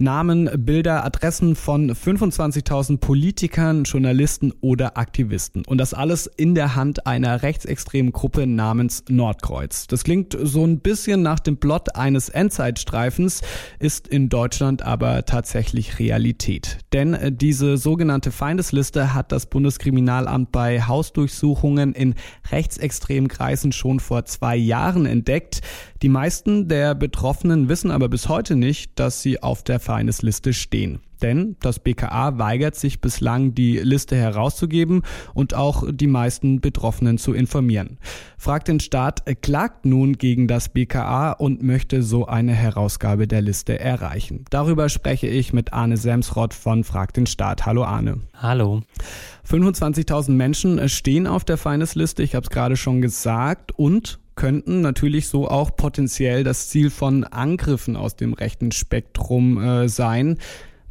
Namen, Bilder, Adressen von 25.000 Politikern, Journalisten oder Aktivisten. Und das alles in der Hand einer rechtsextremen Gruppe namens Nordkreuz. Das klingt so ein bisschen nach dem Plot eines Endzeitstreifens, ist in Deutschland aber tatsächlich Realität. Denn äh, diese sogenannte Feindesliste hat das Bundeskriminalamt bei Hausdurchsuchungen in rechtsextremen Kreisen schon vor zwei Jahren entdeckt. Die meisten der Betroffenen wissen aber bis heute nicht, dass sie auf der Feindesliste stehen. Denn das BKA weigert sich bislang, die Liste herauszugeben und auch die meisten Betroffenen zu informieren. Fragt den Staat klagt nun gegen das BKA und möchte so eine Herausgabe der Liste erreichen. Darüber spreche ich mit Arne Semsrott von Fragt den Staat. Hallo Arne. Hallo. 25.000 Menschen stehen auf der Feindesliste, ich habe es gerade schon gesagt, und könnten natürlich so auch potenziell das Ziel von Angriffen aus dem rechten Spektrum äh, sein.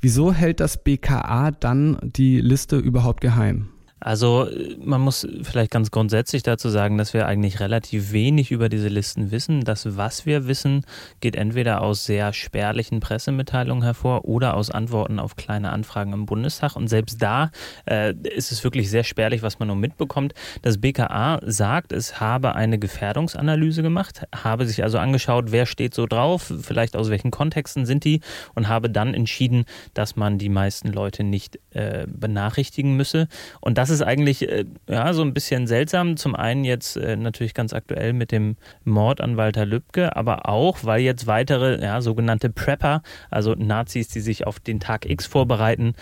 Wieso hält das BKA dann die Liste überhaupt geheim? Also man muss vielleicht ganz grundsätzlich dazu sagen, dass wir eigentlich relativ wenig über diese Listen wissen. Das, was wir wissen, geht entweder aus sehr spärlichen Pressemitteilungen hervor oder aus Antworten auf kleine Anfragen im Bundestag. Und selbst da äh, ist es wirklich sehr spärlich, was man nur mitbekommt. Das BKA sagt, es habe eine Gefährdungsanalyse gemacht, habe sich also angeschaut, wer steht so drauf, vielleicht aus welchen Kontexten sind die und habe dann entschieden, dass man die meisten Leute nicht äh, benachrichtigen müsse. Und das das ist eigentlich äh, ja so ein bisschen seltsam. Zum einen jetzt äh, natürlich ganz aktuell mit dem Mord an Walter Lübcke, aber auch, weil jetzt weitere ja, sogenannte Prepper, also Nazis, die sich auf den Tag X vorbereiten,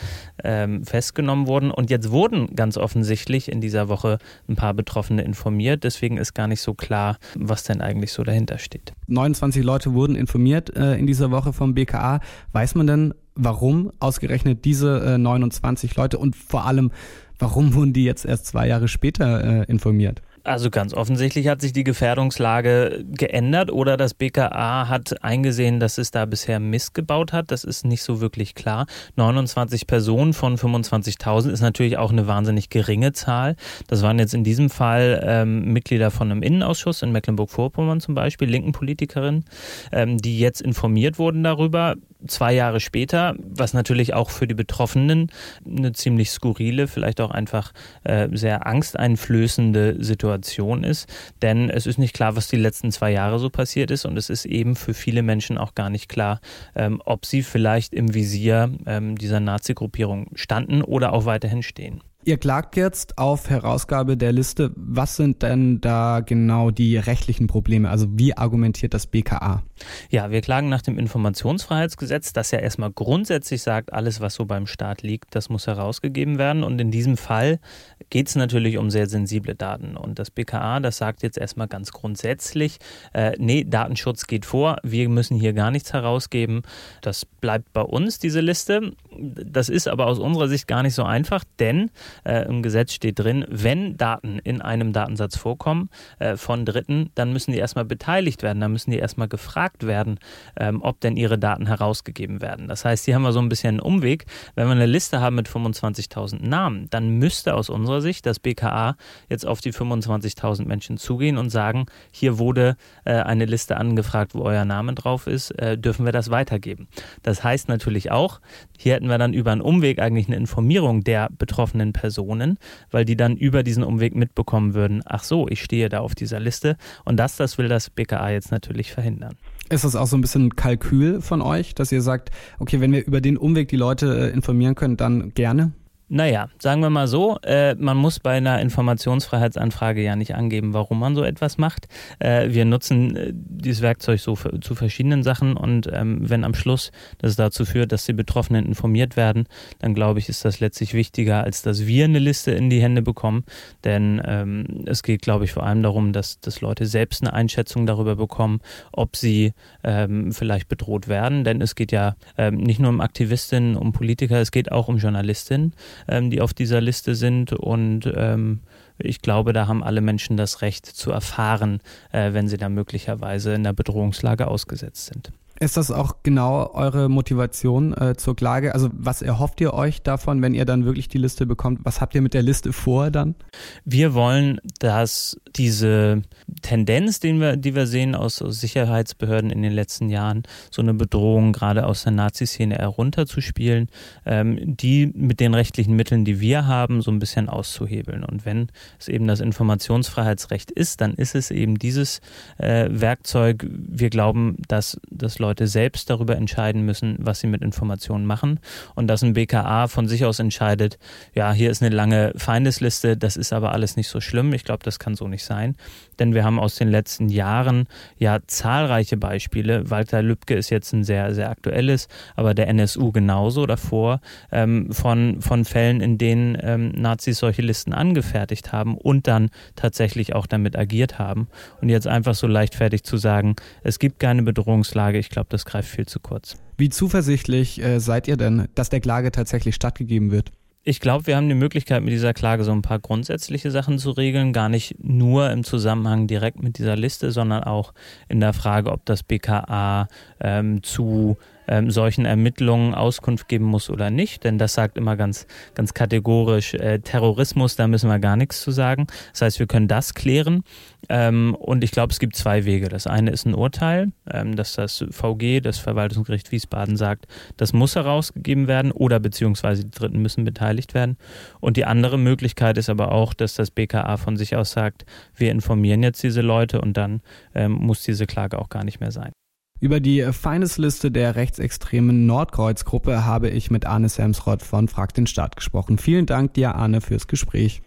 ähm, festgenommen wurden. Und jetzt wurden ganz offensichtlich in dieser Woche ein paar Betroffene informiert. Deswegen ist gar nicht so klar, was denn eigentlich so dahinter steht. 29 Leute wurden informiert äh, in dieser Woche vom BKA. Weiß man denn, warum ausgerechnet diese äh, 29 Leute und vor allem, Warum wurden die jetzt erst zwei Jahre später äh, informiert? Also ganz offensichtlich hat sich die Gefährdungslage geändert oder das BKA hat eingesehen, dass es da bisher missgebaut hat. Das ist nicht so wirklich klar. 29 Personen von 25.000 ist natürlich auch eine wahnsinnig geringe Zahl. Das waren jetzt in diesem Fall ähm, Mitglieder von einem Innenausschuss in Mecklenburg-Vorpommern zum Beispiel, linken Politikerinnen, ähm, die jetzt informiert wurden darüber zwei Jahre später, was natürlich auch für die Betroffenen eine ziemlich skurrile, vielleicht auch einfach äh, sehr angsteinflößende Situation ist. Denn es ist nicht klar, was die letzten zwei Jahre so passiert ist und es ist eben für viele Menschen auch gar nicht klar, ähm, ob sie vielleicht im Visier ähm, dieser Nazi-Gruppierung standen oder auch weiterhin stehen. Ihr klagt jetzt auf Herausgabe der Liste. Was sind denn da genau die rechtlichen Probleme? Also wie argumentiert das BKA? Ja, wir klagen nach dem Informationsfreiheitsgesetz, das ja erstmal grundsätzlich sagt, alles, was so beim Staat liegt, das muss herausgegeben werden. Und in diesem Fall geht es natürlich um sehr sensible Daten. Und das BKA, das sagt jetzt erstmal ganz grundsätzlich, äh, nee, Datenschutz geht vor, wir müssen hier gar nichts herausgeben. Das bleibt bei uns, diese Liste. Das ist aber aus unserer Sicht gar nicht so einfach, denn äh, im Gesetz steht drin, wenn Daten in einem Datensatz vorkommen äh, von Dritten, dann müssen die erstmal beteiligt werden, dann müssen die erstmal gefragt werden, ähm, ob denn ihre Daten herausgegeben werden. Das heißt, hier haben wir so ein bisschen einen Umweg. Wenn wir eine Liste haben mit 25.000 Namen, dann müsste aus unserer Sicht das BKA jetzt auf die 25.000 Menschen zugehen und sagen, hier wurde äh, eine Liste angefragt, wo euer Name drauf ist, äh, dürfen wir das weitergeben. Das heißt natürlich auch, hier hätten wir dann über einen Umweg eigentlich eine Informierung der betroffenen Personen Personen, weil die dann über diesen Umweg mitbekommen würden, ach so, ich stehe da auf dieser Liste. Und das, das will das BKA jetzt natürlich verhindern. Ist das auch so ein bisschen Kalkül von euch, dass ihr sagt, okay, wenn wir über den Umweg die Leute äh, informieren können, dann gerne? Naja, sagen wir mal so, äh, man muss bei einer Informationsfreiheitsanfrage ja nicht angeben, warum man so etwas macht. Äh, wir nutzen äh, dieses Werkzeug so für, zu verschiedenen Sachen und ähm, wenn am Schluss das dazu führt, dass die Betroffenen informiert werden, dann glaube ich, ist das letztlich wichtiger, als dass wir eine Liste in die Hände bekommen. Denn ähm, es geht, glaube ich, vor allem darum, dass, dass Leute selbst eine Einschätzung darüber bekommen, ob sie ähm, vielleicht bedroht werden. Denn es geht ja ähm, nicht nur um Aktivistinnen, um Politiker, es geht auch um Journalistinnen ähm, die auf dieser Liste sind. Und ähm, ich glaube, da haben alle Menschen das Recht zu erfahren, äh, wenn sie da möglicherweise in der Bedrohungslage ausgesetzt sind. Ist das auch genau eure Motivation äh, zur Klage? Also was erhofft ihr euch davon, wenn ihr dann wirklich die Liste bekommt? Was habt ihr mit der Liste vor dann? Wir wollen, dass diese Tendenz, den wir, die wir sehen aus, Sicherheitsbehörden in den letzten Jahren, so eine Bedrohung gerade aus der Nazi-Szene herunterzuspielen, ähm, die mit den rechtlichen Mitteln, die wir haben, so ein bisschen auszuhebeln. Und wenn es eben das Informationsfreiheitsrecht ist, dann ist es eben dieses äh, Werkzeug. Wir glauben, dass, dass Leute selbst darüber entscheiden müssen, was sie mit Informationen machen und dass ein BKA von sich aus entscheidet, ja, hier ist eine lange Feindesliste, das ist aber alles nicht so schlimm. Ich glaube, das kann so nicht sein, denn wir haben aus den letzten Jahren ja zahlreiche Beispiele. Walter Lübcke ist jetzt ein sehr, sehr aktuelles, aber der NSU genauso davor ähm, von, von Fällen, in denen ähm, Nazis solche Listen angefertigt haben und dann tatsächlich auch damit agiert haben. Und jetzt einfach so leichtfertig zu sagen, es gibt keine Bedrohungslage, ich glaube, das greift viel zu kurz. Wie zuversichtlich äh, seid ihr denn, dass der Klage tatsächlich stattgegeben wird? Ich glaube, wir haben die Möglichkeit, mit dieser Klage so ein paar grundsätzliche Sachen zu regeln, gar nicht nur im Zusammenhang direkt mit dieser Liste, sondern auch in der Frage, ob das BKA ähm, zu ähm, solchen Ermittlungen Auskunft geben muss oder nicht, denn das sagt immer ganz, ganz kategorisch äh, Terrorismus, da müssen wir gar nichts zu sagen. Das heißt, wir können das klären ähm, und ich glaube, es gibt zwei Wege. Das eine ist ein Urteil, ähm, dass das VG, das Verwaltungsgericht Wiesbaden sagt, das muss herausgegeben werden oder beziehungsweise die Dritten müssen beteiligt werden. Und die andere Möglichkeit ist aber auch, dass das BKA von sich aus sagt, wir informieren jetzt diese Leute und dann ähm, muss diese Klage auch gar nicht mehr sein. Über die Feindesliste der rechtsextremen Nordkreuz-Gruppe habe ich mit Arne Samsrott von Frag den Staat gesprochen. Vielen Dank dir, Arne, fürs Gespräch.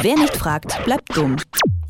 Wer nicht fragt, bleibt dumm.